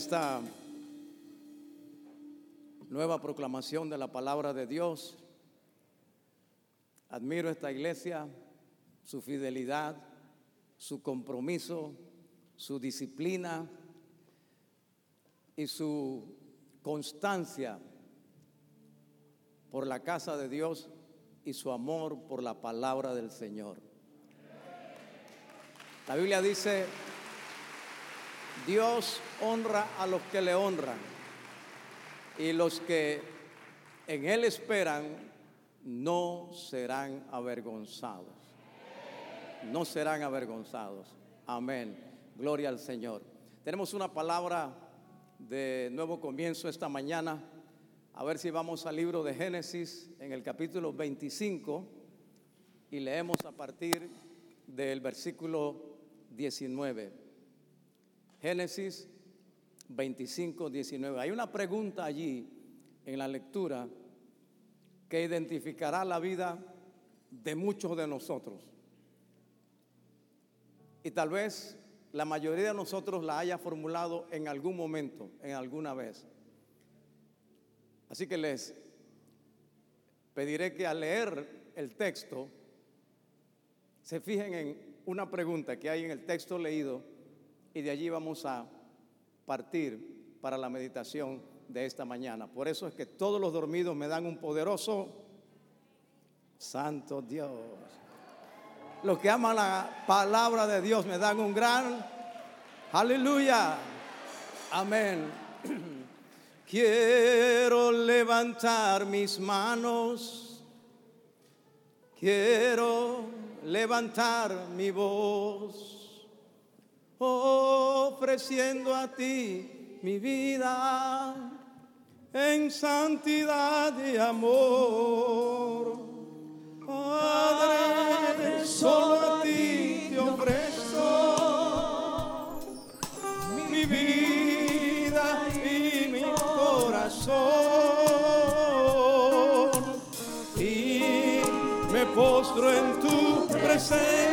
esta nueva proclamación de la palabra de Dios. Admiro esta iglesia, su fidelidad, su compromiso, su disciplina y su constancia por la casa de Dios y su amor por la palabra del Señor. La Biblia dice, Dios honra a los que le honran y los que en Él esperan no serán avergonzados. No serán avergonzados. Amén. Gloria al Señor. Tenemos una palabra de nuevo comienzo esta mañana. A ver si vamos al libro de Génesis en el capítulo 25 y leemos a partir del versículo 19. Génesis 25, 19. Hay una pregunta allí en la lectura que identificará la vida de muchos de nosotros. Y tal vez la mayoría de nosotros la haya formulado en algún momento, en alguna vez. Así que les pediré que al leer el texto se fijen en una pregunta que hay en el texto leído y de allí vamos a partir para la meditación de esta mañana. Por eso es que todos los dormidos me dan un poderoso Santo Dios. Los que aman la palabra de Dios me dan un gran aleluya. Amén. Quiero levantar mis manos. Quiero levantar mi voz ofreciendo a ti mi vida en santidad y amor. Padre, solo a ti te ofrezco mi vida y mi corazón y me postro en tu presencia.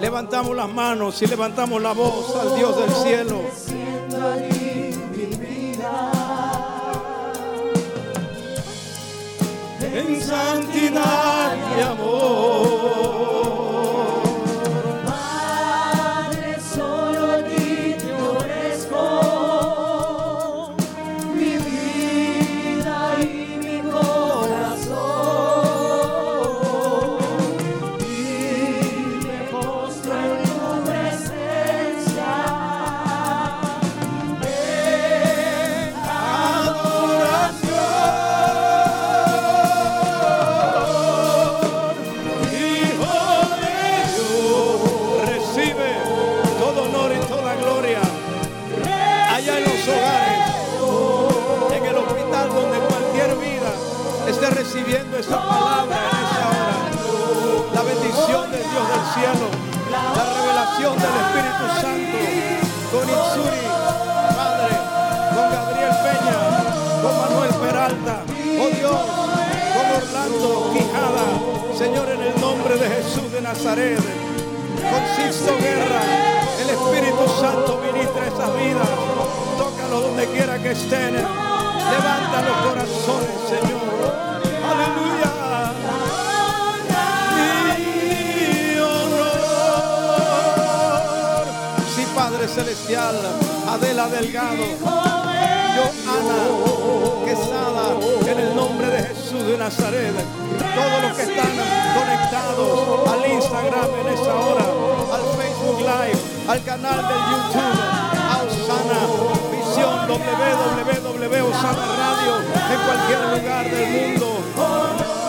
Levantamos las manos y levantamos la voz al Dios del cielo. En santidad y amor. Oh Dios, con Orlando Quijada, Señor, en el nombre de Jesús de Nazaret, con Sisto Guerra, el Espíritu Santo ministra esas vidas, Bendícelo donde quiera que estén. Levanta los corazones, Señor. Aleluya. Celestial. Adela Delgado. Yo, Ana Quesada. En el nombre de Jesús de Nazaret. Todos los que están conectados al Instagram en esta hora. Al Facebook Live. Al canal de YouTube. A Osana. Visión www. Osana Radio. En cualquier lugar del mundo.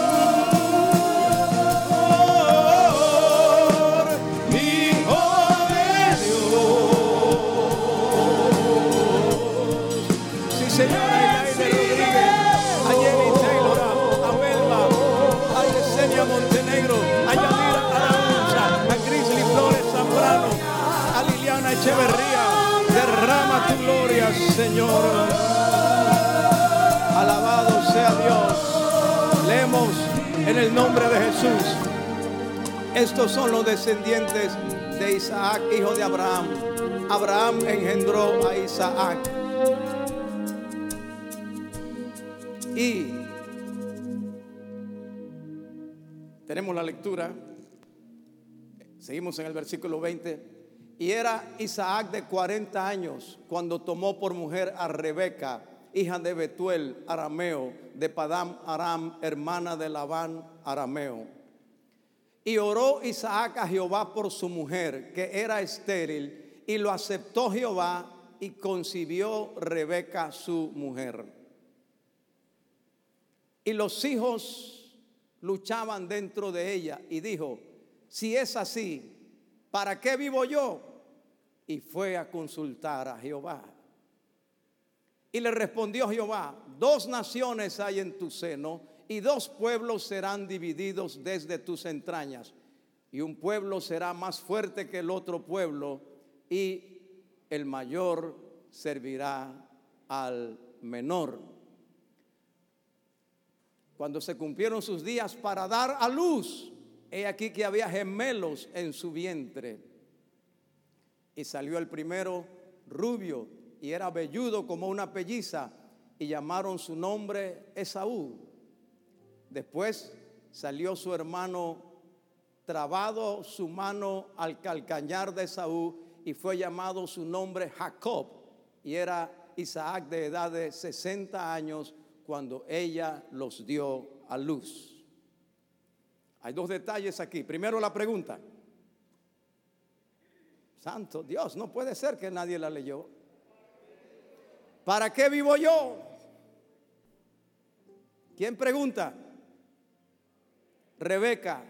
Señor. Alabado sea Dios. Leemos en el nombre de Jesús. Estos son los descendientes de Isaac, hijo de Abraham. Abraham engendró a Isaac. Y tenemos la lectura. Seguimos en el versículo 20. Y era Isaac de 40 años cuando tomó por mujer a Rebeca, hija de Betuel, arameo, de Padam Aram, hermana de Labán, arameo. Y oró Isaac a Jehová por su mujer, que era estéril, y lo aceptó Jehová y concibió Rebeca su mujer. Y los hijos luchaban dentro de ella y dijo, si es así, ¿para qué vivo yo? Y fue a consultar a Jehová. Y le respondió Jehová, dos naciones hay en tu seno y dos pueblos serán divididos desde tus entrañas. Y un pueblo será más fuerte que el otro pueblo y el mayor servirá al menor. Cuando se cumplieron sus días para dar a luz, he aquí que había gemelos en su vientre. Y salió el primero rubio y era velludo como una pelliza y llamaron su nombre Esaú. Después salió su hermano trabado su mano al calcañar de Esaú y fue llamado su nombre Jacob. Y era Isaac de edad de 60 años cuando ella los dio a luz. Hay dos detalles aquí. Primero la pregunta. Santo Dios, no puede ser que nadie la leyó. ¿Para qué vivo yo? ¿Quién pregunta? Rebeca.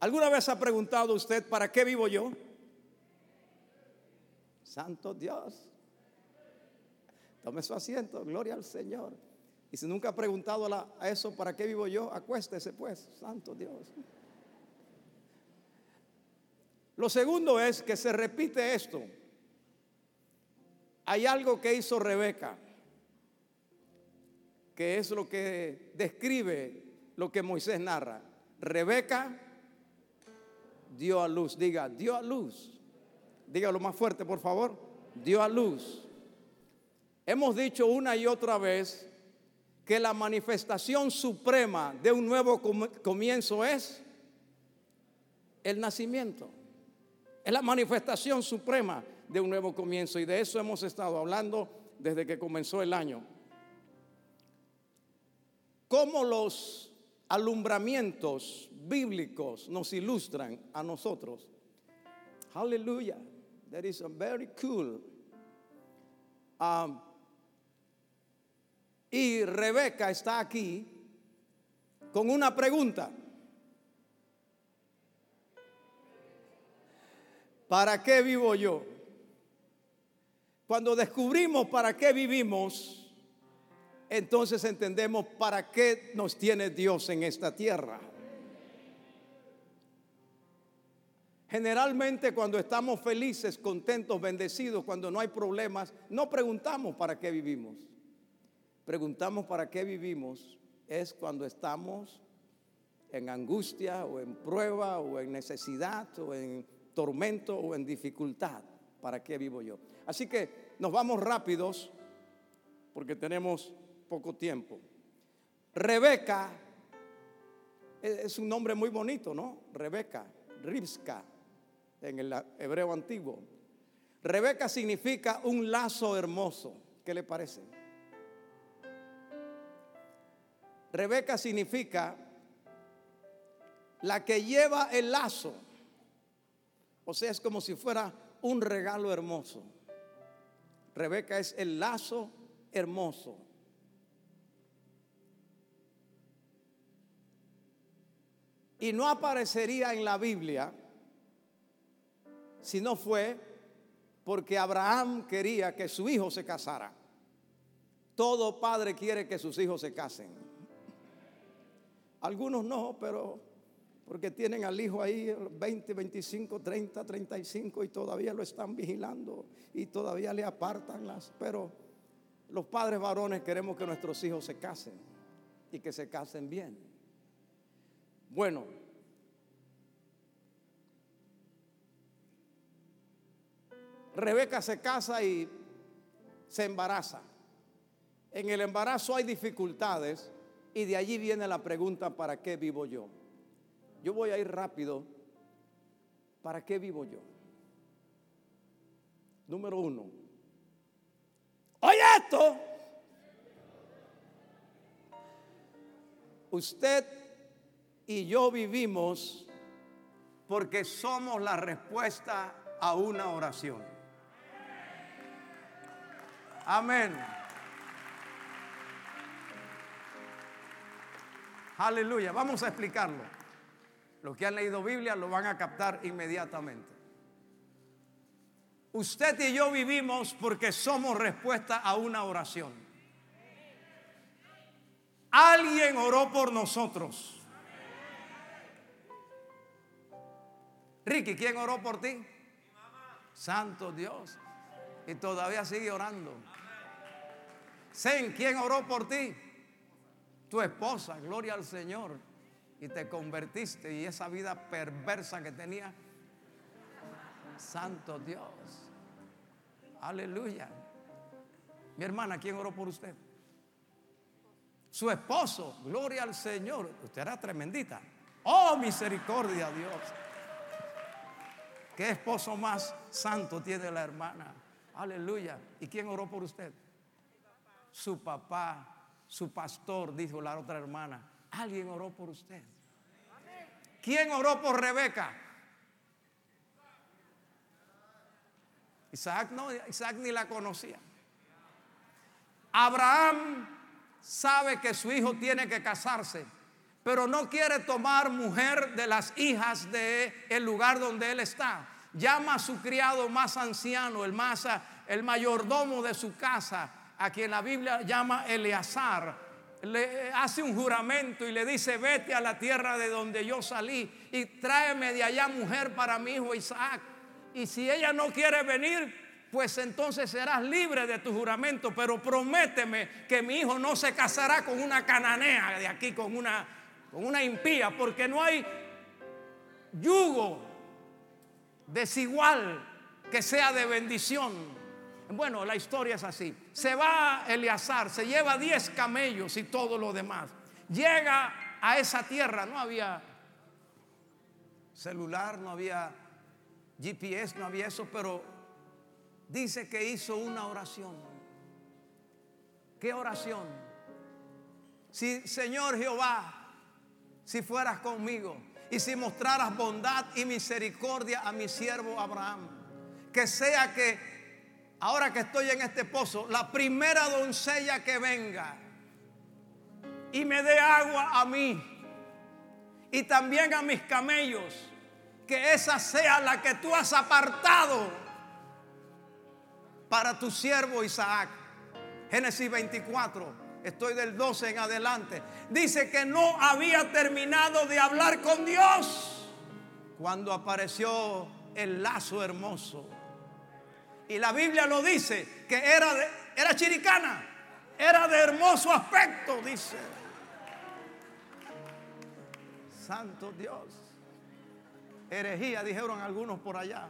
¿Alguna vez ha preguntado usted para qué vivo yo? Santo Dios. Tome su asiento, gloria al Señor. Y si nunca ha preguntado a eso, ¿para qué vivo yo? Acuéstese pues, Santo Dios. Lo segundo es que se repite esto. Hay algo que hizo Rebeca, que es lo que describe lo que Moisés narra. Rebeca dio a luz, diga, dio a luz. Dígalo más fuerte, por favor. Dio a luz. Hemos dicho una y otra vez que la manifestación suprema de un nuevo comienzo es el nacimiento. Es la manifestación suprema de un nuevo comienzo y de eso hemos estado hablando desde que comenzó el año. Cómo los alumbramientos bíblicos nos ilustran a nosotros. Aleluya. That is a very cool. Um, y Rebeca está aquí con una pregunta. ¿Para qué vivo yo? Cuando descubrimos para qué vivimos, entonces entendemos para qué nos tiene Dios en esta tierra. Generalmente cuando estamos felices, contentos, bendecidos, cuando no hay problemas, no preguntamos para qué vivimos. Preguntamos para qué vivimos es cuando estamos en angustia o en prueba o en necesidad o en tormento o en dificultad. ¿Para qué vivo yo? Así que nos vamos rápidos porque tenemos poco tiempo. Rebeca es un nombre muy bonito, ¿no? Rebeca, Ribska, en el hebreo antiguo. Rebeca significa un lazo hermoso. ¿Qué le parece? Rebeca significa la que lleva el lazo. O sea, es como si fuera un regalo hermoso. Rebeca es el lazo hermoso. Y no aparecería en la Biblia si no fue porque Abraham quería que su hijo se casara. Todo padre quiere que sus hijos se casen. Algunos no, pero porque tienen al hijo ahí 20, 25, 30, 35 y todavía lo están vigilando y todavía le apartan las... Pero los padres varones queremos que nuestros hijos se casen y que se casen bien. Bueno, Rebeca se casa y se embaraza. En el embarazo hay dificultades y de allí viene la pregunta, ¿para qué vivo yo? Yo voy a ir rápido. ¿Para qué vivo yo? Número uno. Oye esto. Usted y yo vivimos porque somos la respuesta a una oración. Amén. Aleluya. Vamos a explicarlo. Los que han leído Biblia lo van a captar inmediatamente. Usted y yo vivimos porque somos respuesta a una oración. Alguien oró por nosotros. Ricky, ¿quién oró por ti? Santo Dios. Y todavía sigue orando. Sen, ¿quién oró por ti? Tu esposa, gloria al Señor y te convertiste y esa vida perversa que tenía. Santo Dios. Aleluya. Mi hermana, ¿quién oró por usted? Su esposo, gloria al Señor. Usted era tremendita. Oh, misericordia, Dios. ¿Qué esposo más santo tiene la hermana? Aleluya. ¿Y quién oró por usted? Su papá, su pastor, dijo la otra hermana. Alguien oró por usted. ¿Quién oró por Rebeca? Isaac no, Isaac ni la conocía. Abraham sabe que su hijo tiene que casarse, pero no quiere tomar mujer de las hijas de el lugar donde él está. Llama a su criado más anciano, el más el mayordomo de su casa, a quien la Biblia llama Eleazar le hace un juramento y le dice, vete a la tierra de donde yo salí y tráeme de allá mujer para mi hijo Isaac. Y si ella no quiere venir, pues entonces serás libre de tu juramento, pero prométeme que mi hijo no se casará con una cananea de aquí, con una, con una impía, porque no hay yugo desigual que sea de bendición bueno, la historia es así. Se va Eleazar, se lleva 10 camellos y todo lo demás. Llega a esa tierra, no había celular, no había GPS, no había eso, pero dice que hizo una oración. ¿Qué oración? Si Señor Jehová, si fueras conmigo y si mostraras bondad y misericordia a mi siervo Abraham, que sea que ahora que estoy en este pozo, la primera doncella que venga y me dé agua a mí y también a mis camellos, que esa sea la que tú has apartado para tu siervo Isaac. Génesis 24, estoy del 12 en adelante. Dice que no había terminado de hablar con Dios cuando apareció el lazo hermoso y la Biblia lo dice, que era, era chiricana, era de hermoso aspecto, dice. Santo Dios. Herejía, dijeron algunos por allá.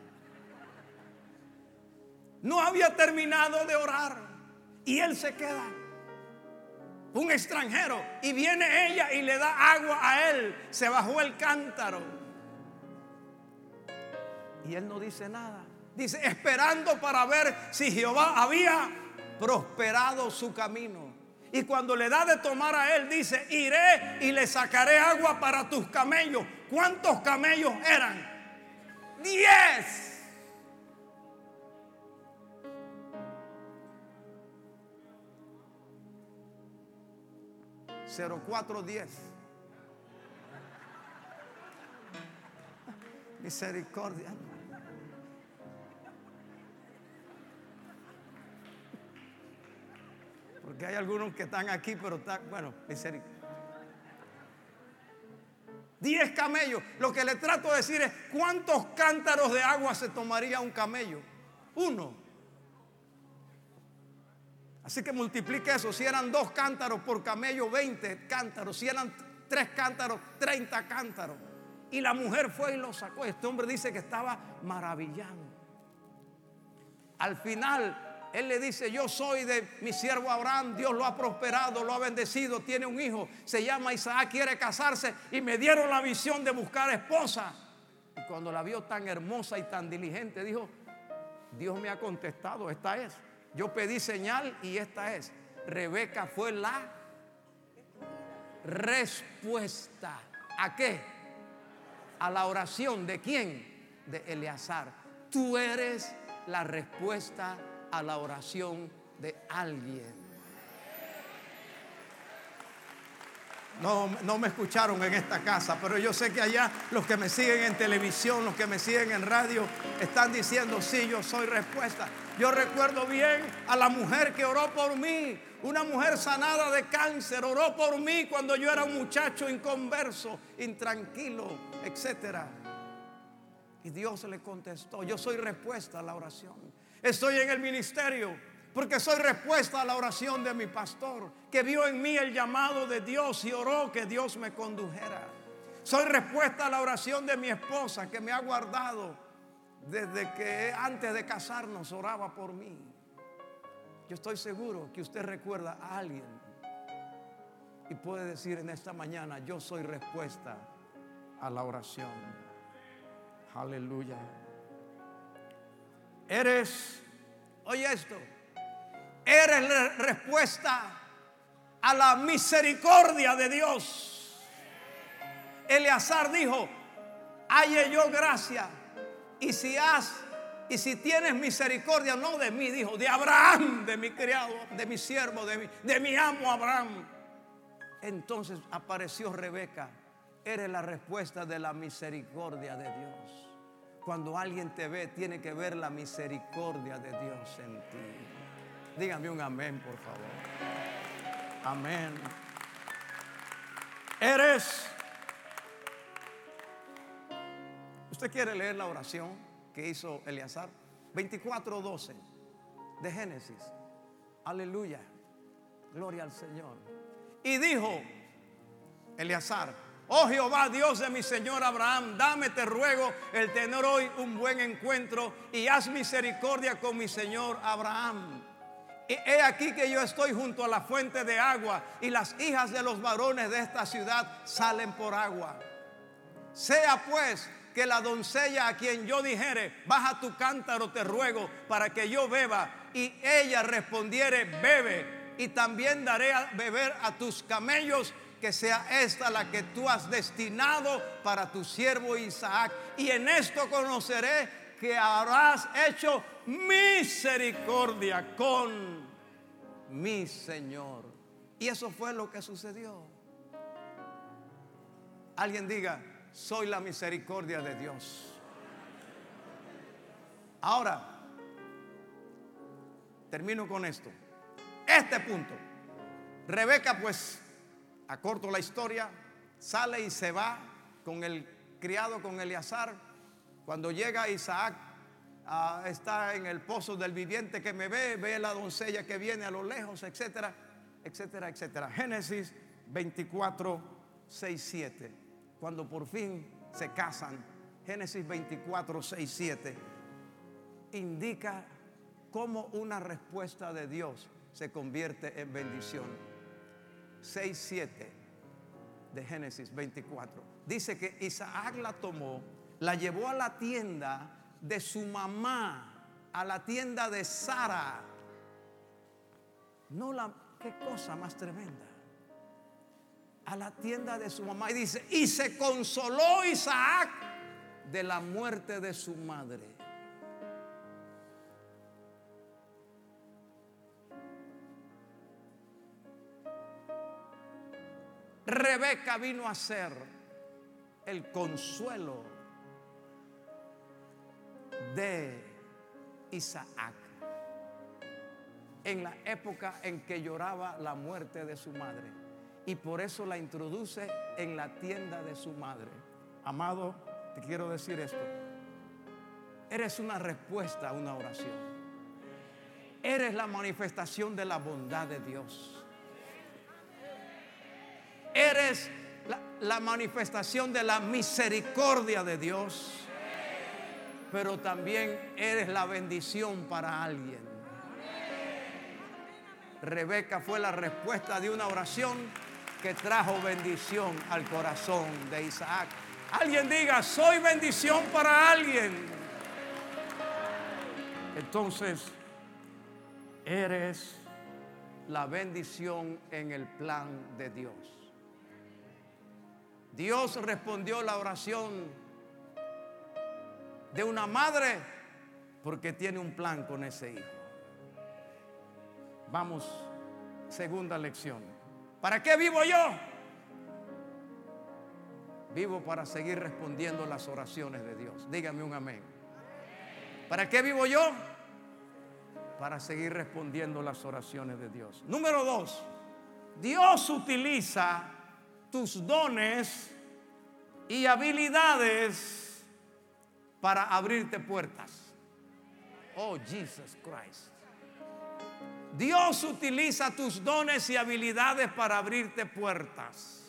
no había terminado de orar y él se queda. Un extranjero y viene ella y le da agua a él. Se bajó el cántaro. Y él no dice nada. Dice, esperando para ver si Jehová había prosperado su camino. Y cuando le da de tomar a él, dice, iré y le sacaré agua para tus camellos. ¿Cuántos camellos eran? Diez. 0410. Misericordia. Porque hay algunos que están aquí, pero está, bueno, misericordia. Diez camellos. Lo que le trato de decir es, ¿cuántos cántaros de agua se tomaría un camello? Uno. Así que multiplique eso. Si eran dos cántaros por camello, 20 cántaros. Si eran tres cántaros, 30 cántaros. Y la mujer fue y lo sacó. Este hombre dice que estaba maravillado. Al final, él le dice, yo soy de mi siervo Abraham, Dios lo ha prosperado, lo ha bendecido, tiene un hijo, se llama Isaac, quiere casarse y me dieron la visión de buscar esposa. Y cuando la vio tan hermosa y tan diligente, dijo, Dios me ha contestado, esta es. Yo pedí señal y esta es. Rebeca fue la respuesta. ¿A qué? A la oración de quién? De Eleazar. Tú eres la respuesta a la oración de alguien. No, no, me escucharon en esta casa, pero yo sé que allá los que me siguen en televisión, los que me siguen en radio, están diciendo, sí, yo soy respuesta. Yo recuerdo bien a la mujer que oró por mí, una mujer sanada de cáncer, oró por mí cuando yo era un muchacho inconverso, intranquilo, etc. Y Dios le contestó, yo soy respuesta a la oración. Estoy en el ministerio porque soy respuesta a la oración de mi pastor, que vio en mí el llamado de Dios y oró que Dios me condujera. Soy respuesta a la oración de mi esposa, que me ha guardado desde que antes de casarnos oraba por mí. Yo estoy seguro que usted recuerda a alguien y puede decir en esta mañana, yo soy respuesta a la oración. Aleluya. Eres, oye esto, eres respuesta a la misericordia de Dios. Eleazar dijo, halle yo gracia y si has y si tienes misericordia, no de mí, dijo, de Abraham, de mi criado, de mi siervo, de mi, de mi amo Abraham. Entonces apareció Rebeca. Eres la respuesta de la misericordia de Dios. Cuando alguien te ve, tiene que ver la misericordia de Dios en ti. Dígame un amén, por favor. Amén. Eres ¿Usted quiere leer la oración que hizo Eleazar? 24:12 de Génesis. Aleluya. Gloria al Señor. Y dijo Eleazar, oh Jehová, Dios de mi Señor Abraham, dame, te ruego, el tener hoy un buen encuentro y haz misericordia con mi Señor Abraham. He aquí que yo estoy junto a la fuente de agua y las hijas de los varones de esta ciudad salen por agua. Sea pues que la doncella a quien yo dijere, baja tu cántaro, te ruego, para que yo beba, y ella respondiere, bebe, y también daré a beber a tus camellos, que sea esta la que tú has destinado para tu siervo Isaac. Y en esto conoceré que habrás hecho misericordia con mi Señor. Y eso fue lo que sucedió. Alguien diga, soy la misericordia de Dios. Ahora, termino con esto. Este punto. Rebeca pues, acorto la historia, sale y se va con el criado, con Eleazar. Cuando llega Isaac, ah, está en el pozo del viviente que me ve, ve la doncella que viene a lo lejos, etcétera, etcétera, etcétera. Génesis 24, 6, 7 cuando por fin se casan, Génesis 24, 6, 7, indica cómo una respuesta de Dios se convierte en bendición. 6, 7 de Génesis 24. Dice que Isaac la tomó, la llevó a la tienda de su mamá, a la tienda de Sara. No la, qué cosa más tremenda. A la tienda de su mamá y dice, y se consoló Isaac de la muerte de su madre. Rebeca vino a ser el consuelo de Isaac en la época en que lloraba la muerte de su madre. Y por eso la introduce en la tienda de su madre. Amado, te quiero decir esto. Eres una respuesta a una oración. Eres la manifestación de la bondad de Dios. Eres la, manifestación de la misericordia de Dios, pero también eres la bendición para alguien. Rebeca fue la respuesta de una oración que trajo bendición al corazón de Isaac. Alguien diga, soy bendición para alguien. Entonces, eres la bendición en el plan de Dios. Dios respondió la oración de una madre porque tiene un plan con ese hijo. Vamos, segunda lección. ¿Para qué vivo yo? Vivo para seguir respondiendo las oraciones de Dios. Dígame un amén. ¿Para qué vivo yo? Para seguir respondiendo las oraciones de Dios. Número dos, Dios utiliza tus dones y habilidades para abrirte puertas. Oh, Jesus Christ. Dios utiliza tus dones y habilidades para abrirte puertas.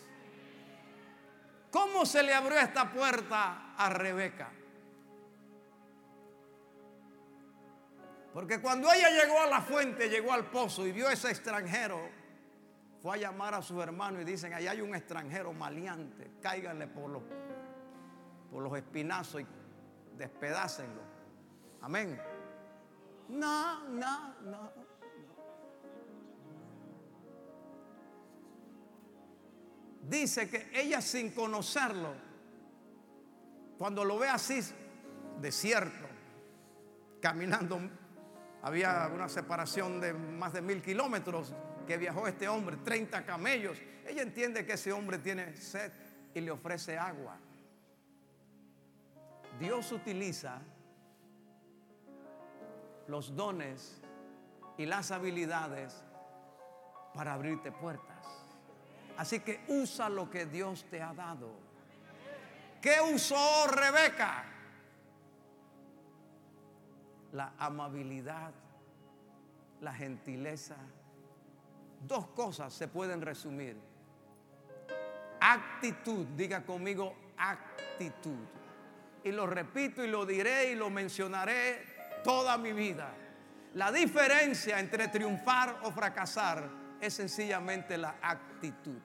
¿Cómo se le abrió esta puerta a Rebeca? Porque cuando ella llegó a la fuente, llegó al pozo y vio a ese extranjero fue a llamar a sus hermanos y dicen, ahí hay un extranjero maleante, cáiganle por los, por los espinazos y despedácenlo. Amén. No, no, no. Dice que ella sin conocerlo, cuando lo ve así, desierto, caminando, había una separación de más de mil kilómetros que viajó este hombre, 30 camellos. Ella entiende que ese hombre tiene sed y le ofrece agua. Dios utiliza los dones y las habilidades para abrirte puertas. Así que usa lo que Dios te ha dado. ¿Qué usó Rebeca? La amabilidad, la gentileza, Dos cosas se pueden resumir. Actitud, diga conmigo actitud. Y lo repito y lo diré y lo mencionaré toda mi vida. La diferencia entre triunfar o fracasar es sencillamente la actitud.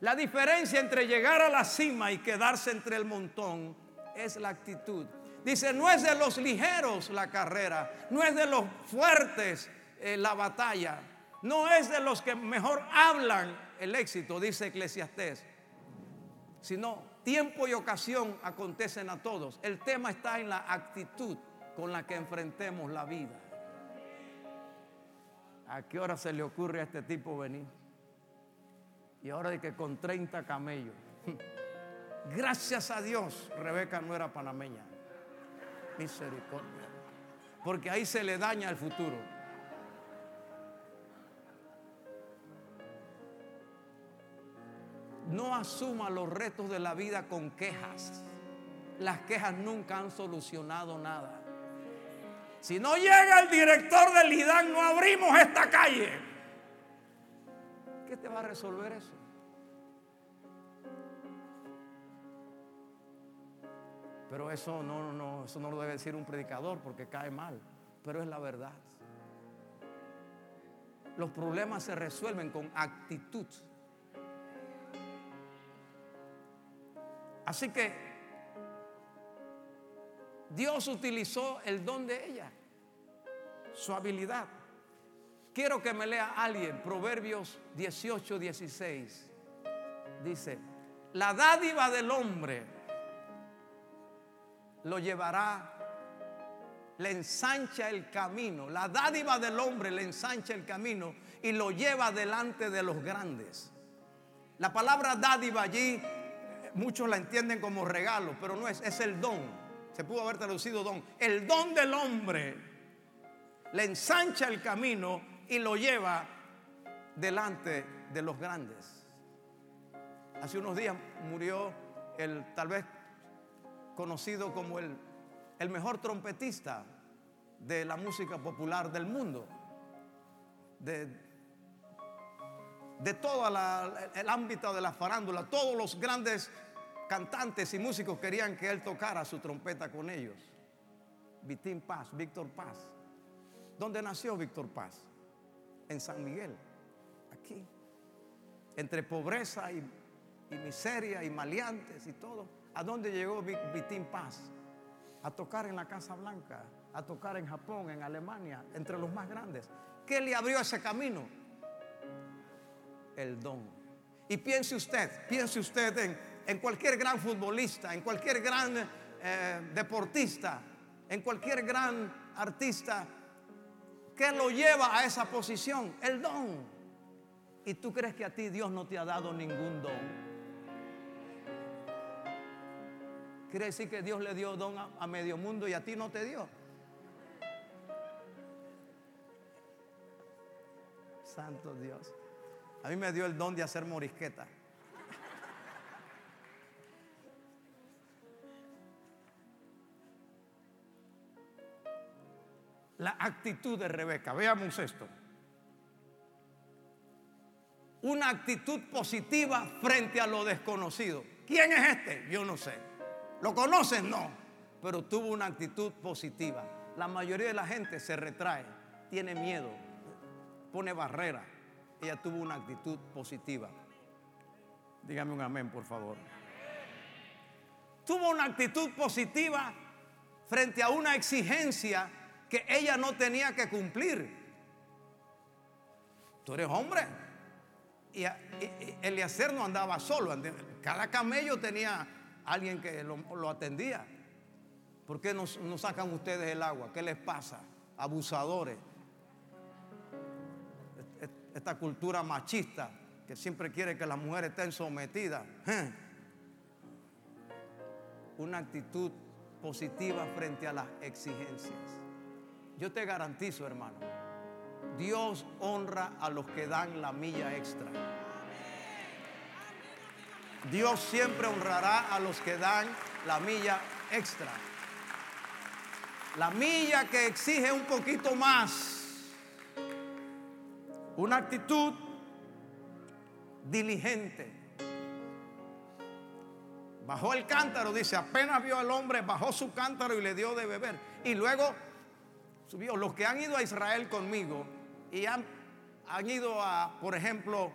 La diferencia entre llegar a la cima y quedarse entre el montón es la actitud. Dice, no es de los ligeros la carrera, no es de los fuertes eh, la batalla, no es de los que mejor hablan el éxito, dice Eclesiastés, sino tiempo y ocasión acontecen a todos. El tema está en la actitud con la que enfrentemos la vida. ¿A qué hora se le ocurre a este tipo venir? Y ahora de que con 30 camellos. Gracias a Dios, Rebeca no era panameña. Misericordia. Porque ahí se le daña el futuro. No asuma los retos de la vida con quejas. Las quejas nunca han solucionado nada. Si no llega el director del IDAN, no abrimos esta calle. ¿Qué te va a resolver eso? Pero eso no, no, eso no lo debe decir un predicador porque cae mal. pero es la verdad. Los problemas se resuelven con actitud. Así que Dios utilizó el don de ella, su habilidad. Quiero que me lea alguien, Proverbios 18, 16. Dice, la dádiva del hombre lo llevará, le ensancha el camino. La dádiva del hombre le ensancha el camino y lo lleva delante de los grandes. La palabra dádiva allí, muchos la entienden como regalo, pero no es, es el don. Se pudo haber traducido don. El don del hombre le ensancha el camino y lo lleva delante de los grandes. Hace unos días murió el tal vez conocido como el, el mejor trompetista de la música popular del mundo. De, de todo el ámbito de la farándula, todos los grandes cantantes y músicos querían que él tocara su trompeta con ellos. Vitín Paz, Víctor Paz. ¿Dónde nació Víctor Paz? En San Miguel, aquí. Entre pobreza y, miseria y maleantes y todo. ¿A dónde llegó Vitín Paz? A tocar en la Casa Blanca, a tocar en Japón, en Alemania, entre los más grandes. ¿Qué le abrió ese camino? El don. Y piense usted, piense usted en, en cualquier gran futbolista, en cualquier gran eh, deportista, en cualquier gran artista, ¿qué lo lleva a esa posición? El don. ¿Y tú crees que a ti Dios no te ha dado ningún don? Quiere decir que Dios le dio don a, medio mundo y a ti no te dio. Santo Dios. A mí me dio el don de hacer morisqueta. Actitud de Rebeca. Veamos esto. Una actitud positiva frente a lo desconocido. ¿Quién es este? Yo no sé. ¿Lo conocen? No. Pero tuvo una actitud positiva. La mayoría de la gente se retrae, tiene miedo, pone barrera. Ella tuvo una actitud positiva. Dígame un amén, por favor. Tuvo una actitud positiva frente a una exigencia que ella no tenía que cumplir. Tú eres hombre. Y, Eliezer no andaba solo. Cada camello tenía alguien que lo, atendía. ¿Por qué no, sacan ustedes el agua? ¿Qué les pasa? Abusadores. Esta cultura machista que siempre quiere que las mujeres estén sometidas. Una actitud positiva frente a las exigencias. Yo te garantizo, hermano, Dios honra a los que dan la milla extra. Dios siempre honrará a los que dan la milla extra. La milla que exige un poquito más. Una actitud diligente. Bajó el cántaro, dice, apenas vio al hombre, bajó su cántaro y le dio de beber. Y luego Los que han ido a Israel conmigo y han, han ido a, por ejemplo,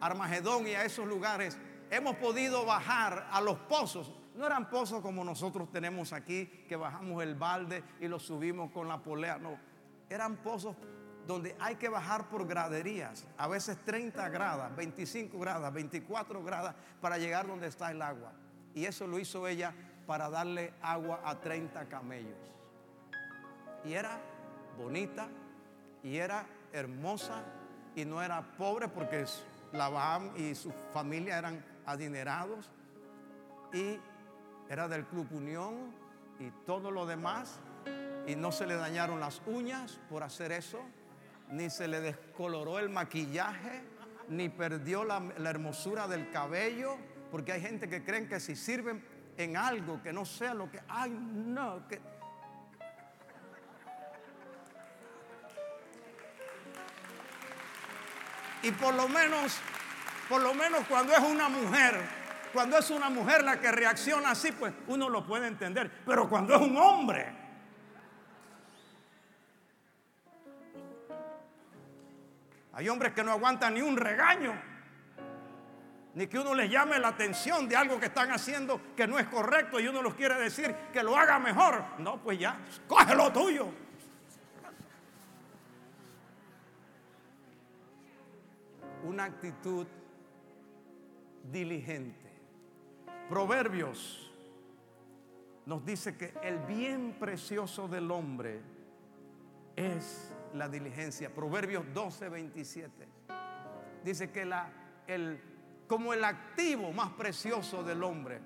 Armagedón y a esos lugares, hemos podido bajar a los pozos. No eran pozos como nosotros tenemos aquí, que bajamos el balde y lo subimos con la polea. No, eran pozos donde hay que bajar por graderías, a veces 30 gradas, 25 gradas, 24 gradas, para llegar donde está el agua. Y eso lo hizo ella para darle agua a 30 camellos. Y era bonita, y era hermosa, y no era pobre porque Labán y su familia eran adinerados y era del Club Unión y todo lo demás y no se le dañaron las uñas por hacer eso, ni se le descoloró el maquillaje, ni perdió la, hermosura del cabello, porque hay gente que creen que si sirven en algo que no sea lo que, ay no, que... Y por lo menos, por lo menos cuando es una mujer, cuando es una mujer la que reacciona así, pues uno lo puede entender. Pero cuando es un hombre, hay hombres que no aguantan ni un regaño, ni que uno les llame la atención de algo que están haciendo que no es correcto y uno los quiere decir que lo haga mejor. No, pues ya, coge lo tuyo. Una actitud diligente. Proverbios nos dice que el bien precioso del hombre es la diligencia. Proverbios 12, 27. Dice que la, el, como el activo más precioso del hombre,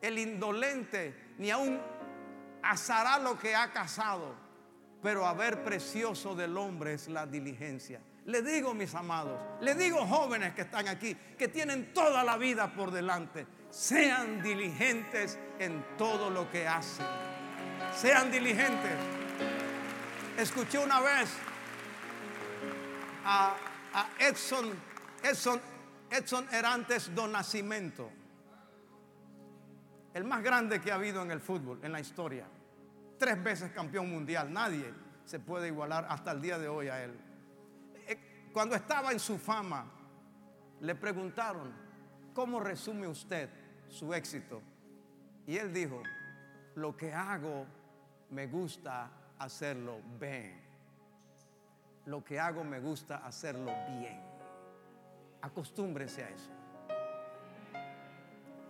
el indolente ni aún asará lo que ha cazado, pero a ver precioso del hombre es la diligencia. Le digo, mis amados, le digo jóvenes que están aquí, que tienen toda la vida por delante, sean diligentes en todo lo que hacen. Sean diligentes. Escuché una vez a, Edson, Edson, Edson Herantes do Nascimento, el más grande que ha habido en el fútbol, en la historia. Tres veces campeón mundial, nadie se puede igualar hasta el día de hoy a él. Cuando estaba en su fama, le preguntaron, ¿cómo resume usted su éxito? Y él dijo, lo que hago me gusta hacerlo bien. Lo que hago me gusta hacerlo bien. Acostúmbrese a eso.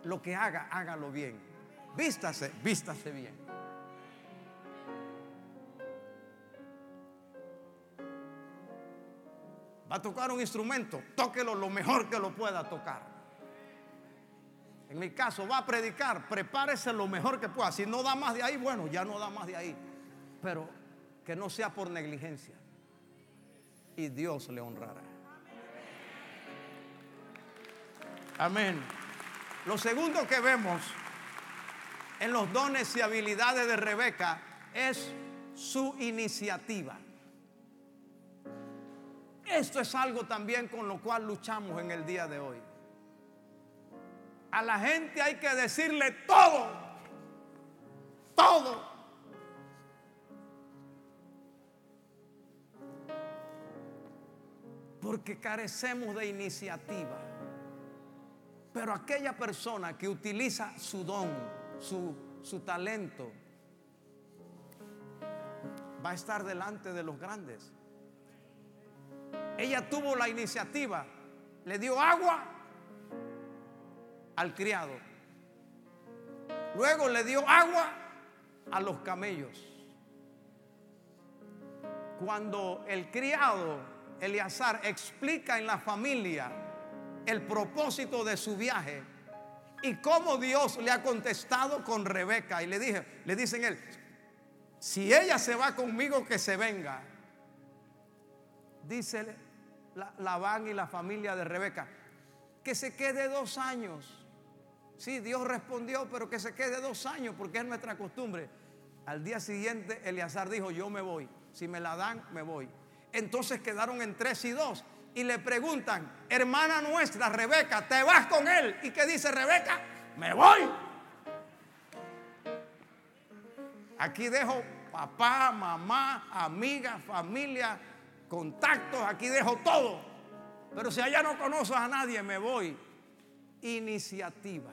Lo que haga, hágalo bien. Vístase, vístase bien. A tocar un instrumento, tóquelo lo mejor que lo pueda tocar. En mi caso, va a predicar, prepárese lo mejor que pueda. Si no da más de ahí, bueno, ya no da más de ahí pero que no sea por negligencia. Y Dios le honrará. Amén. Lo segundo que vemos en los dones y habilidades de Rebeca es su iniciativa. Esto es algo también con lo cual luchamos en el día de hoy. A la gente hay que decirle todo, todo. porque carecemos de iniciativa. Pero aquella persona que utiliza su don, su, su talento, va a estar delante de los grandes. Ella tuvo la iniciativa, le dio agua al criado. Luego le dio agua a los camellos. Cuando el criado Eleazar explica en la familia el propósito de su viaje y cómo Dios le ha contestado con Rebeca. Y le dije, le dicen él, si ella se va conmigo, que se venga. Dice Labán y la familia de Rebeca, que se quede dos años. Sí, Dios respondió, pero que se quede dos años porque es nuestra costumbre. Al día siguiente, Eleazar dijo, yo me voy. Si me la dan, me voy. Entonces quedaron en tres y dos. Y le preguntan, hermana nuestra, Rebeca, ¿te vas con él? ¿Y qué dice Rebeca? Me voy. Aquí dejo papá, mamá, amiga, familia, contactos, aquí dejo todo. Pero si allá no conozco a nadie, me voy. Iniciativa.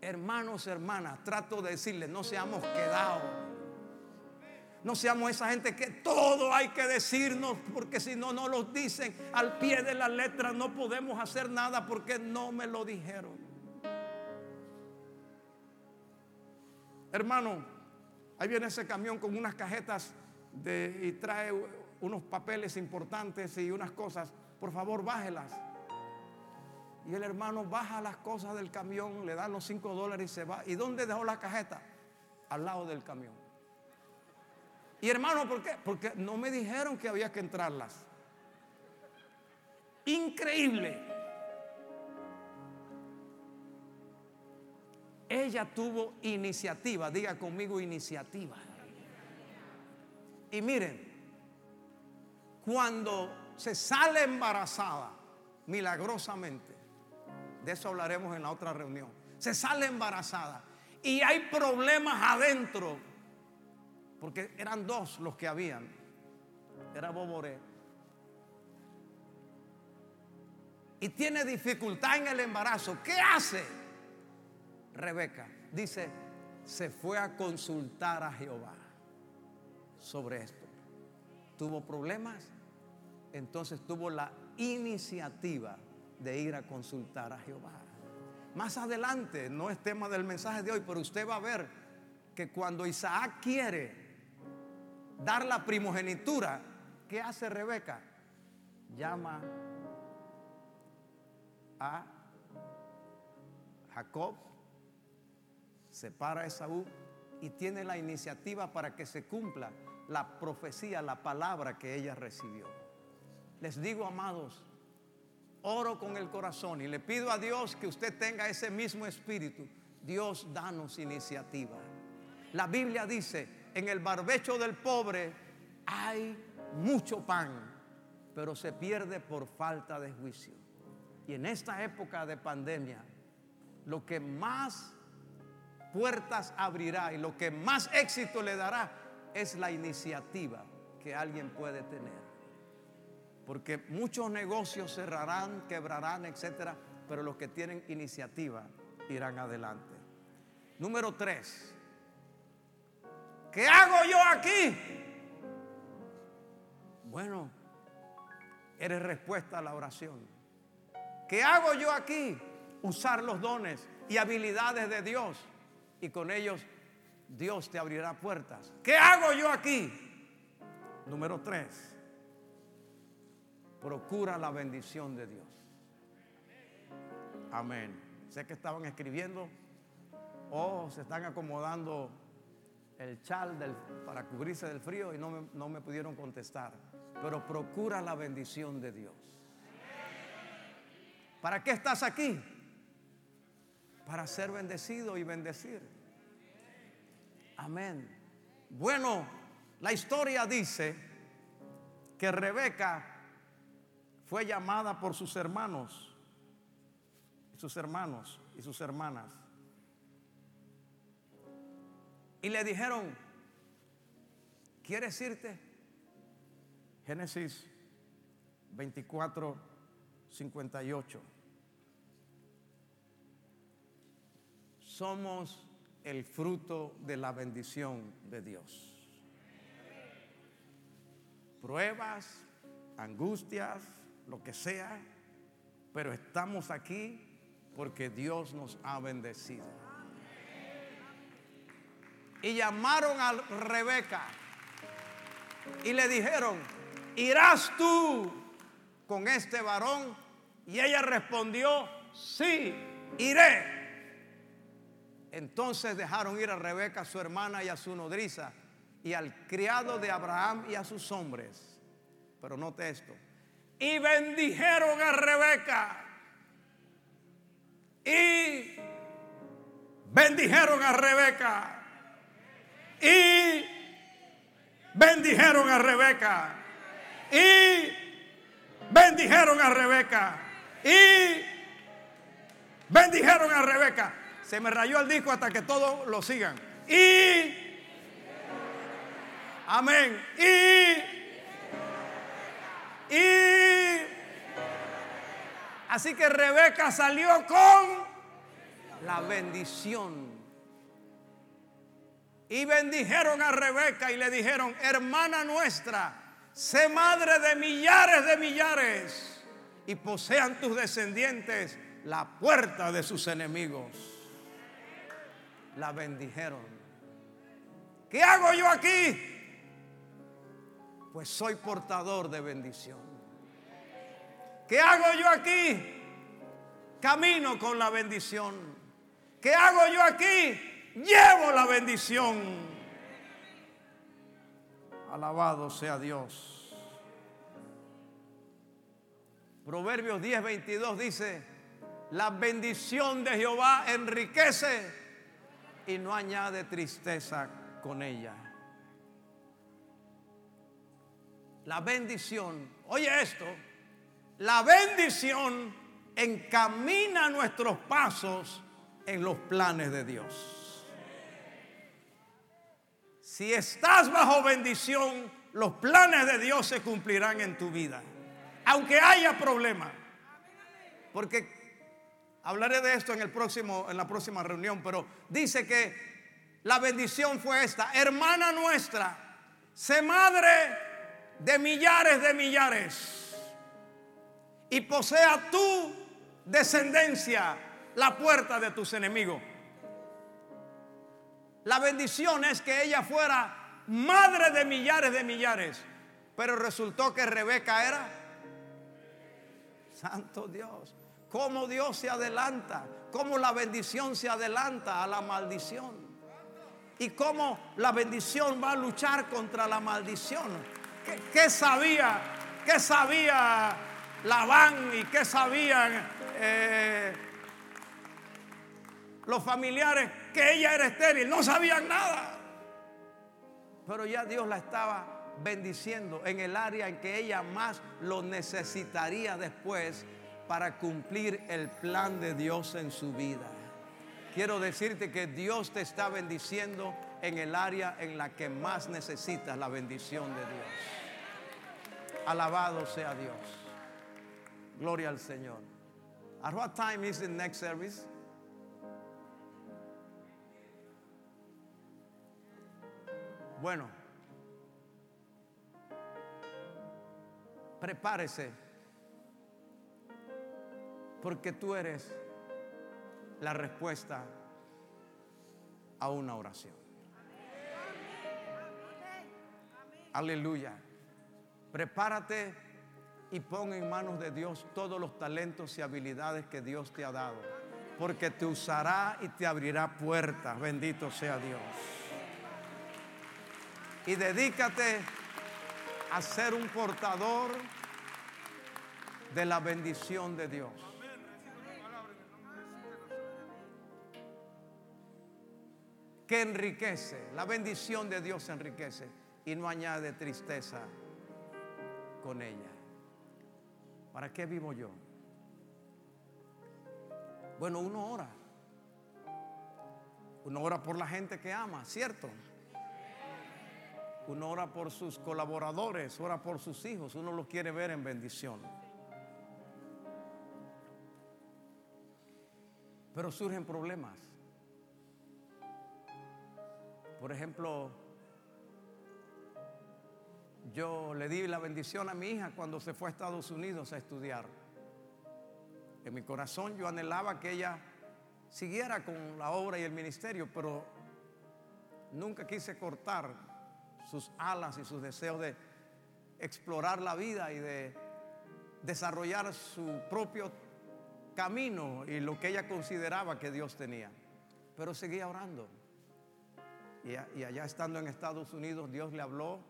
Hermanos, hermanas, trato de decirles, no seamos quedados no seamos esa gente que todo hay que decirnos, porque si no, no los dicen al pie de la letra, no podemos hacer nada porque no me lo dijeron. Hermano, ahí viene ese camión con unas cajetas y trae unos papeles importantes y unas cosas. Por favor, bájelas. Y el hermano baja las cosas del camión, le da los cinco dólares y se va. ¿Y dónde dejó la cajeta? Al lado del camión. Y hermano, ¿por qué? Porque no me dijeron que había que entrarlas. Increíble. Ella tuvo iniciativa, diga conmigo iniciativa. Y miren, cuando se sale embarazada, milagrosamente, de eso hablaremos en la otra reunión, se sale embarazada y hay problemas adentro porque eran dos los que habían. era Boboré. Y tiene dificultad en el embarazo. ¿Qué hace? Rebeca dice, se fue a consultar a Jehová sobre esto. Tuvo problemas, entonces tuvo la iniciativa de ir a consultar a Jehová. Más adelante, no es tema del mensaje de hoy, pero usted va a ver que cuando Isaac quiere dar la primogenitura, ¿qué hace Rebeca? Llama a Jacob, separa a Esaú y tiene la iniciativa para que se cumpla la profecía, la palabra que ella recibió. Les digo, amados, oro con el corazón y le pido a Dios que usted tenga ese mismo espíritu. Dios, danos iniciativa. La Biblia dice, en el barbecho del pobre hay mucho pan, pero se pierde por falta de juicio. Y en esta época de pandemia, lo que más puertas abrirá y lo que más éxito le dará es la iniciativa que alguien puede tener. Porque muchos negocios cerrarán, quebrarán, etcétera, pero los que tienen iniciativa irán adelante. Número tres. ¿Qué hago yo aquí? Bueno, eres respuesta a la oración. ¿Qué hago yo aquí? Usar los dones y habilidades de Dios y con ellos Dios te abrirá puertas. ¿Qué hago yo aquí? Número tres procura la bendición de Dios. Amén. Sé que estaban escribiendo o se están acomodando el chal para cubrirse del frío y no me, no me pudieron contestar. Pero procura la bendición de Dios. ¿Para qué estás aquí? Para ser bendecido y bendecir. Amén. Bueno, la historia dice que Rebeca fue llamada por sus hermanos, sus hermanos y sus hermanas. Y le dijeron, ¿quieres irte? Génesis 24, 58. Somos el fruto de la bendición de Dios. Pruebas, angustias, lo que sea, pero estamos aquí porque Dios nos ha bendecido. Y llamaron a Rebeca y le dijeron, ¿irás tú con este varón? Y ella respondió, sí, iré. Entonces dejaron ir a Rebeca, su hermana y a su nodriza, y al criado de Abraham y a sus hombres. Pero note esto, y bendijeron a Rebeca. Y bendijeron a Rebeca. Y bendijeron a Rebeca. Y bendijeron a Rebeca. Y bendijeron a Rebeca. Se me rayó el disco hasta que todos lo sigan. Y amén. Y y así que Rebeca salió con la bendición. Y bendijeron a Rebeca y le dijeron, hermana nuestra, sé madre de millares de millares y posean tus descendientes la puerta de sus enemigos. La bendijeron. ¿Qué hago yo aquí? pues soy portador de bendición. ¿Qué hago yo aquí? Camino con la bendición. ¿Qué hago yo aquí? Llevo la bendición. Alabado sea Dios. Proverbios 10, 22 dice, la bendición de Jehová enriquece y no añade tristeza con ella. la bendición, oye esto, la bendición encamina nuestros pasos en los planes de Dios. Si estás bajo bendición, los planes de Dios se cumplirán en tu vida. Aunque haya problemas. Porque hablaré de esto en, el próximo, en la próxima reunión, pero dice que la bendición fue esta. Hermana nuestra, sé madre de millares de millares y posea tu descendencia la puerta de tus enemigos. La bendición es que ella fuera madre de millares de millares. Pero resultó que Rebeca era Santo Dios. Cómo Dios se adelanta, cómo la bendición se adelanta a la maldición. Y cómo la bendición va a luchar contra la maldición. ¿Qué, sabía? ¿Qué sabía Labán y qué sabían eh, los familiares que ella era estéril, no sabían nada. Pero ya Dios la estaba bendiciendo en el área en que ella más lo necesitaría después para cumplir el plan de Dios en su vida. Quiero decirte que Dios te está bendiciendo en el área en la que más necesitas la bendición de Dios. Alabado sea Dios. Gloria al Señor. At what time is the next service? Bueno, prepárese, porque tú eres la respuesta a una oración. Aleluya. Prepárate y pon en manos de Dios todos los talentos y habilidades que Dios te ha dado, porque te usará y te abrirá puertas. Bendito sea Dios y dedícate a ser un portador de la bendición de Dios. Que enriquece, la bendición de Dios enriquece y no añade tristeza con ella. ¿Para qué vivo yo? Bueno, uno ora. Uno ora por la gente que ama, ¿cierto? Uno ora por sus colaboradores, ora por sus hijos, uno los quiere ver en bendición. Pero surgen problemas. Por ejemplo, yo le di la bendición a mi hija cuando se fue a Estados Unidos a estudiar. En mi corazón yo anhelaba que ella siguiera con la obra y el ministerio, pero nunca quise cortar sus alas y sus deseos de explorar la vida y de desarrollar su propio camino y lo que ella consideraba que Dios tenía. Pero seguía orando. Y, allá estando en Estados Unidos, Dios le habló.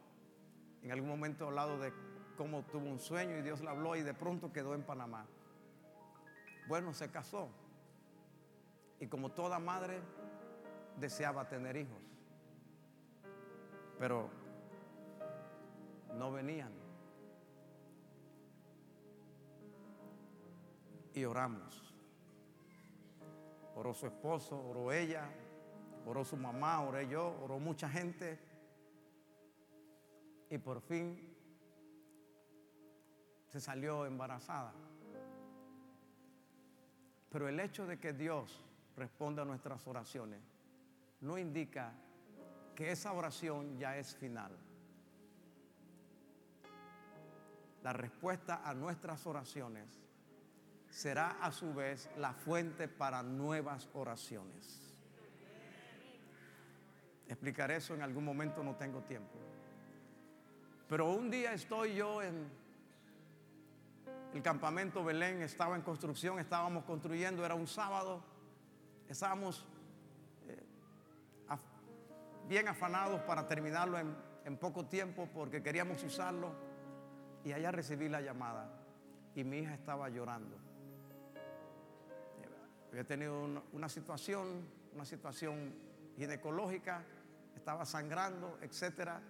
En algún momento hablado de cómo tuvo un sueño y Dios le habló y de pronto quedó en Panamá. Bueno, se casó. Y como toda madre, deseaba tener hijos pero no venían. Y oramos. Oró su esposo, oró ella, oró su mamá, oré yo, oró mucha gente. Y por fin se salió embarazada. Pero el hecho de que Dios responda a nuestras oraciones no indica que esa oración ya es final. La respuesta a nuestras oraciones será a su vez la fuente para nuevas oraciones. Explicaré eso en algún momento, no tengo tiempo. Pero un día estoy yo en el campamento Belén, estaba en construcción, estábamos construyendo, era un sábado, estábamos bien afanados para terminarlo en, poco tiempo porque queríamos usarlo. Y allá recibí la llamada y mi hija estaba llorando. Había tenido una, situación, una situación ginecológica, estaba sangrando, etcétera.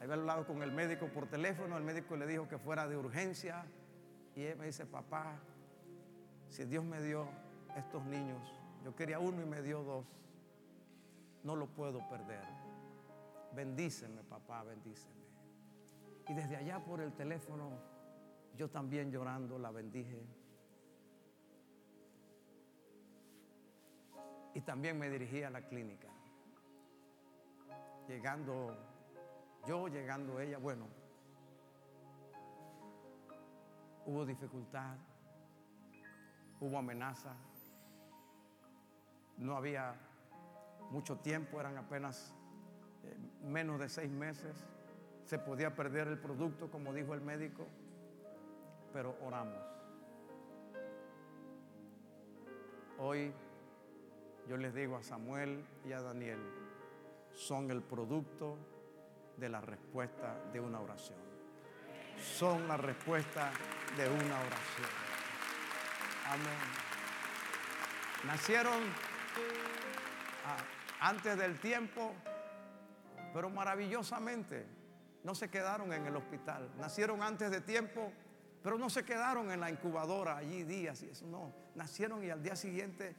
Había hablado con el médico por teléfono, el médico le dijo que fuera de urgencia y él me dice, papá, si Dios me dio estos niños, yo quería uno y me dio dos no lo puedo perder. Bendíceme, papá, bendíceme. Y desde allá por el teléfono, yo también llorando la bendije. Y también me dirigí a la clínica. Llegando yo, llegando ella, bueno, hubo dificultad, hubo amenaza, no había mucho tiempo, eran apenas eh, menos de seis meses, se podía perder el producto, como dijo el médico, pero oramos. Hoy yo les digo a Samuel y a Daniel, son el producto de la respuesta de una oración. Son la respuesta de una oración. Amén. Nacieron ah, antes del tiempo, pero maravillosamente no se quedaron en el hospital. Nacieron antes de tiempo, pero no se quedaron en la incubadora allí días y eso no. Nacieron y al día siguiente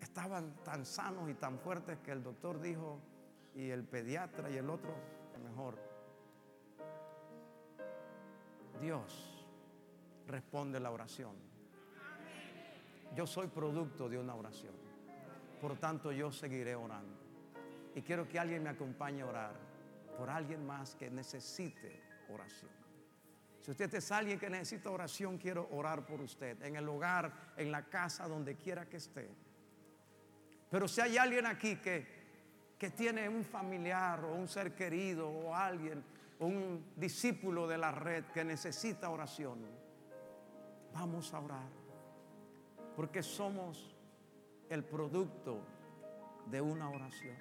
estaban tan sanos y tan fuertes que el doctor dijo, y el pediatra y el otro, mejor. Dios responde la oración. Yo soy producto de una oración. Por tanto, yo seguiré orando. Y quiero que alguien me acompañe a orar por alguien más que necesite oración. Si usted es alguien que necesita oración, quiero orar por usted. En el hogar, en la casa, donde quiera que esté. Pero si hay alguien aquí que que tiene un familiar o un ser querido o alguien, un discípulo de la red que necesita oración, vamos a orar. Porque somos el producto de una oración.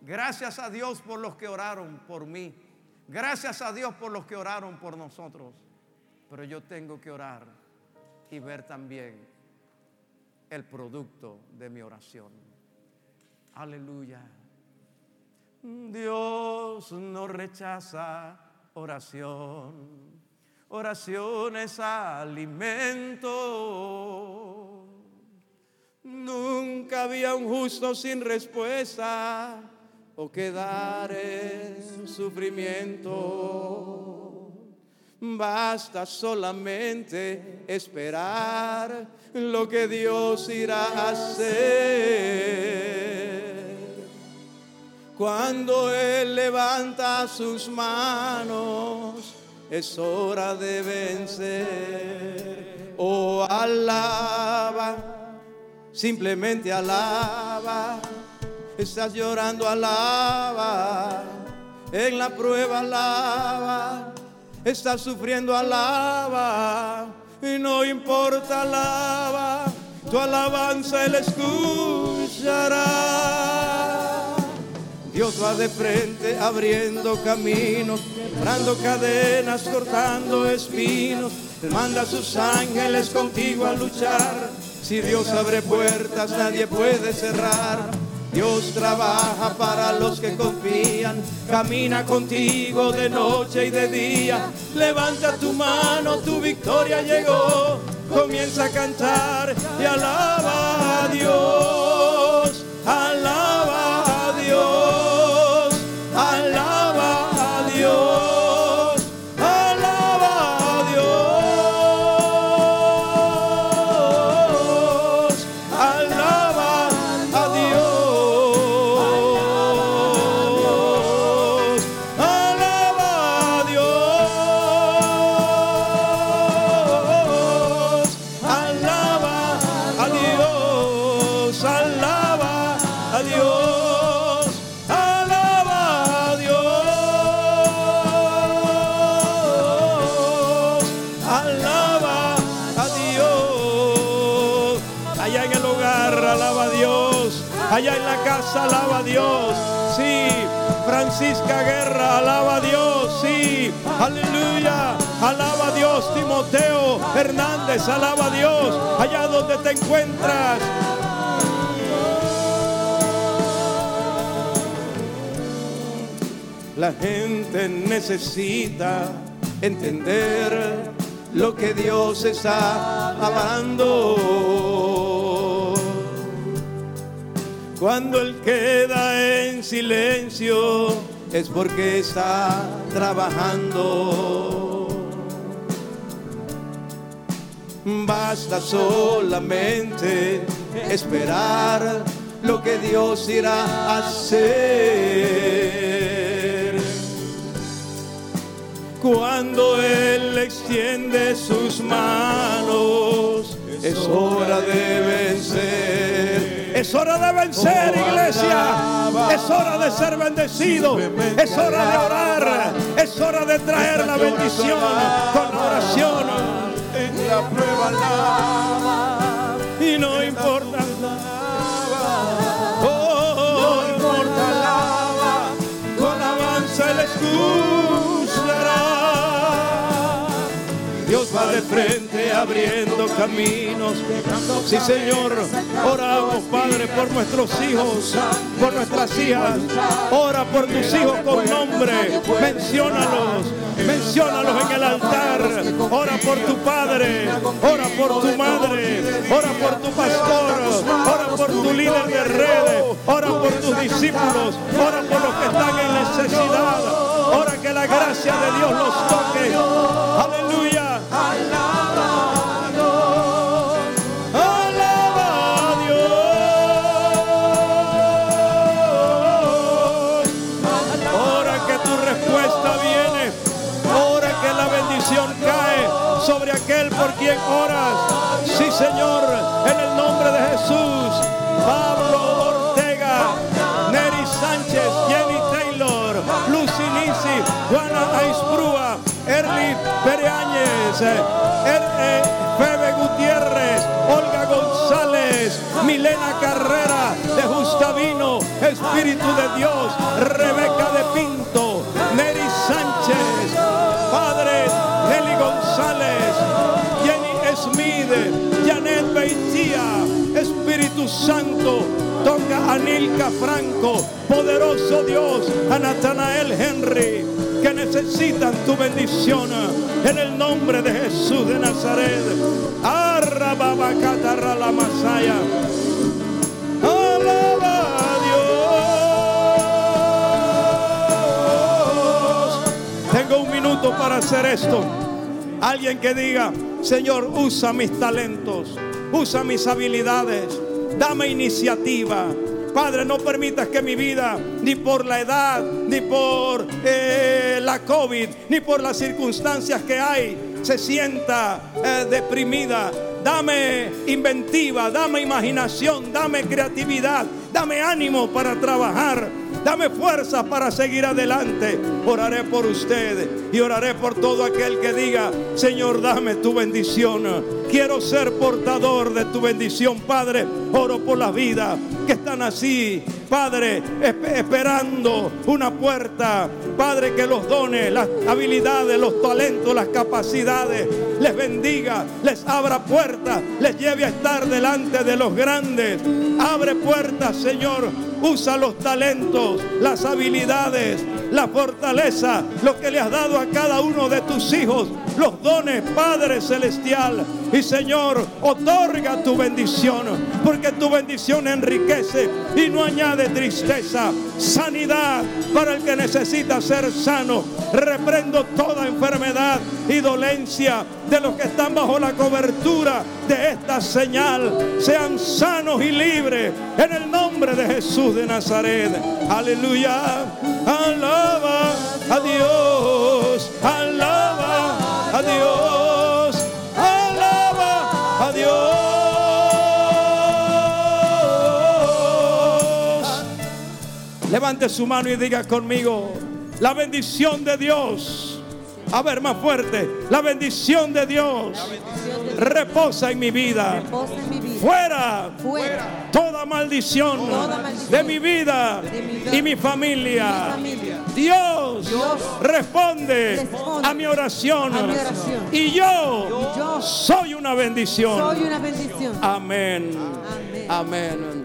Gracias a Dios por los que oraron por mí. Gracias a Dios por los que oraron por nosotros. Pero yo tengo que orar y ver también el producto de mi oración. Aleluya. Dios no rechaza oración. Oración es alimento. Nunca había un justo sin respuesta o quedar en sufrimiento. Basta solamente esperar lo que Dios irá a hacer. Cuando Él levanta sus manos, es hora de vencer. Oh, alaba, simplemente alaba. Estás llorando, alaba. En la prueba, alaba. Estás sufriendo, alaba. Y no importa, alaba. Tu alabanza Él escuchará. Dios va de frente abriendo caminos, quebrando cadenas, cortando espinos. Manda a sus ángeles contigo a luchar. Si Dios abre puertas, nadie puede cerrar. Dios trabaja para los que confían, camina contigo de noche y de día. Levanta tu mano, tu victoria llegó. Comienza a cantar y alaba a Dios, aleluya, alaba a Dios. Timoteo Hernández, alaba a Dios. Allá donde te encuentras. La gente necesita entender lo que Dios está hablando cuando Él queda en silencio es porque está trabajando. Basta solamente esperar lo que Dios irá a hacer. Cuando Él extiende sus manos, es hora de vencer. Es hora de vencer, iglesia. Es hora de ser bendecido. Es hora de orar. Es hora de traer la bendición con oración. En la prueba alaba. Y no importa. Oh, no importa alaba. Con avanza el escuchará. De frente abriendo caminos. Sí, Señor. Oramos, Padre, por nuestros hijos, por nuestras hijas. Ora por tus hijos con nombre. Menciónalos. Menciónalos en el altar. Ora por tu padre. Ora por tu madre. Ora por tu pastor. Ora por tu líder de redes. Ora por tus discípulos. Ora por los que están en necesidad. Ora que la gracia de Dios los toque. Aleluya. Alaba a Dios. Ora que tu respuesta viene. Ora que la bendición cae sobre aquel por quien oras. Sí, Señor, en el nombre de Jesús. Pablo Ortega, Neri Sánchez, Jenny Taylor, Lucy Lisi, Juana Aisprúa, Erly Pereáñez, Er- eh, Febe Gutiérrez, Olga González, Milena Carrera de Justavino, Espíritu de Dios, Rebeca de Pinto, Neri Sánchez, Padre Nelly González, Jenny Smith, Janet Beitía, Espíritu Santo, toca a Nilka Franco, poderoso Dios, a Natanael Henry, que necesitan tu bendición en el nombre de Jesús de Nazaret. Arrababacatarra la Masaya. Alaba a Dios. Tengo un minuto para hacer esto. Alguien que diga, Señor, usa mis talentos, usa mis habilidades, dame iniciativa. Padre, no permitas que mi vida, ni por la edad, ni por eh, la COVID, ni por las circunstancias que hay, se sienta eh, deprimida. Dame inventiva, dame imaginación, dame creatividad, dame ánimo para trabajar. Dame fuerza para seguir adelante. Oraré por usted y oraré por todo aquel que diga, Señor, dame tu bendición. Quiero ser portador de tu bendición, Padre. Oro por la vida que están así, Padre, esp- esperando una puerta. Padre, que los dones, las habilidades, los talentos, las capacidades, les bendiga, les abra puertas, les lleve a estar delante de los grandes. Abre puertas, Señor. Usa los talentos, las habilidades, la fortaleza, lo que le has dado a cada uno de tus hijos, los dones, Padre Celestial. Y Señor, otorga tu bendición, porque tu bendición enriquece y no añade tristeza. Sanidad para el que necesita ser sano. Reprendo toda enfermedad y dolencia de los que están bajo la cobertura de esta señal. Sean sanos y libres en el nombre de Jesús de Nazaret. Aleluya. Alaba a Dios. Alaba Levante su mano y diga conmigo, la bendición de Dios. A ver, más fuerte. La bendición de Dios reposa en mi vida. Reposa en mi vida. Fuera Fuera. toda maldición, Toda maldición de mi vida de mi vida y mi familia. mi familia. Dios, Dios responde, responde a mi oración. a mi oración. Y yo, Y yo soy una bendición. soy una bendición. Amén. Amén. Amén.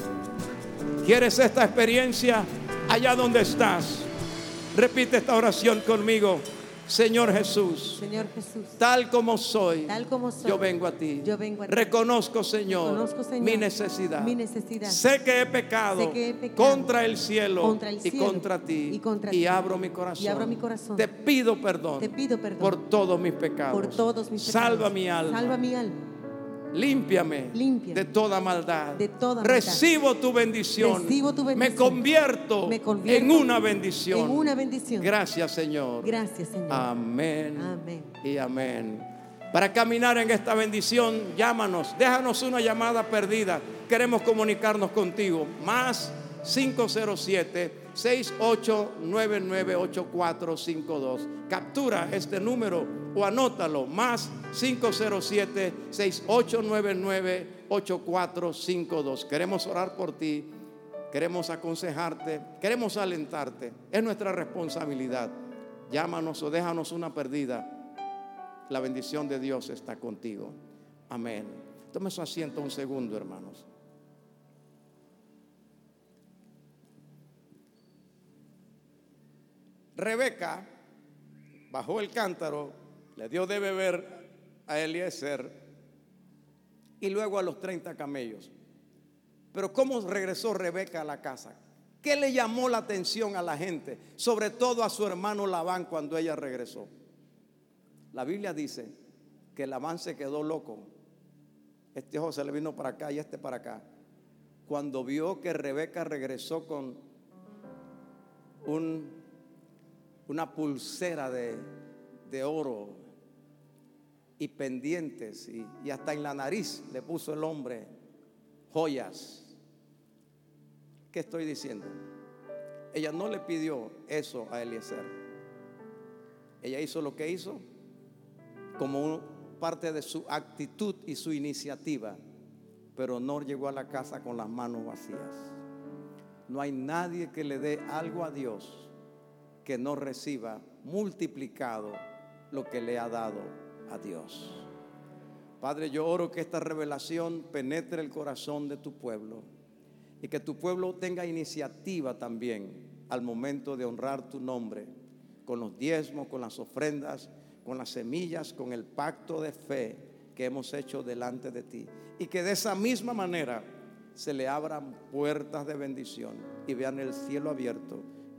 ¿Quieres esta experiencia allá donde estás? Repite esta oración conmigo. Señor Jesús, Señor Jesús, tal como soy, tal como soy, yo vengo a ti. yo vengo a ti. Reconozco, Señor, Reconozco, Señor, mi necesidad. mi necesidad. Sé que he pecado, Sé que he pecado contra el cielo, contra el y contra ti. y contra ti. abro mi corazón. Y abro mi corazón. Te pido perdón. Te pido perdón por todos mis pecados. por todos mis Salva pecados. mi alma. Salva mi alma. Límpiame Límpiame de toda maldad. de toda maldad. Recibo tu bendición. Me convierto, Me convierto en una bendición. en una bendición. Gracias, Señor. Gracias, Señor. Amén. Amén. Y amén. Para caminar en esta bendición, llámanos, déjanos una llamada perdida. Queremos comunicarnos contigo. Más 507-6899-8452. Captura este número o anótalo. Más 507-6899-8452. Queremos orar por ti. Queremos aconsejarte. Queremos alentarte. Es nuestra responsabilidad. Llámanos o déjanos una perdida. La bendición de Dios está contigo. Amén. Tome su asiento un segundo, hermanos. Rebeca bajó el cántaro, le dio de beber a Eliezer y luego a los 30 camellos. Pero ¿cómo regresó Rebeca a la casa? ¿Qué le llamó la atención a la gente? Sobre todo a su hermano Labán cuando ella regresó. La Biblia dice que Labán se quedó loco. Este ojo se le vino para acá y este para acá. Cuando vio que Rebeca regresó con un, una pulsera de, de oro y pendientes y, y hasta en la nariz le puso el hombre joyas. ¿Qué estoy diciendo? Ella no le pidió eso a Eliezer. Ella hizo lo que hizo como parte de su actitud y su iniciativa, pero no llegó a la casa con las manos vacías. No hay nadie que le dé algo a Dios que no reciba multiplicado lo que le ha dado a Dios. Padre, yo oro que esta revelación penetre el corazón de tu pueblo y que tu pueblo tenga iniciativa también al momento de honrar tu nombre, con los diezmos, con las ofrendas, con las semillas, con el pacto de fe que hemos hecho delante de ti. Y que de esa misma manera se le abran puertas de bendición y vean el cielo abierto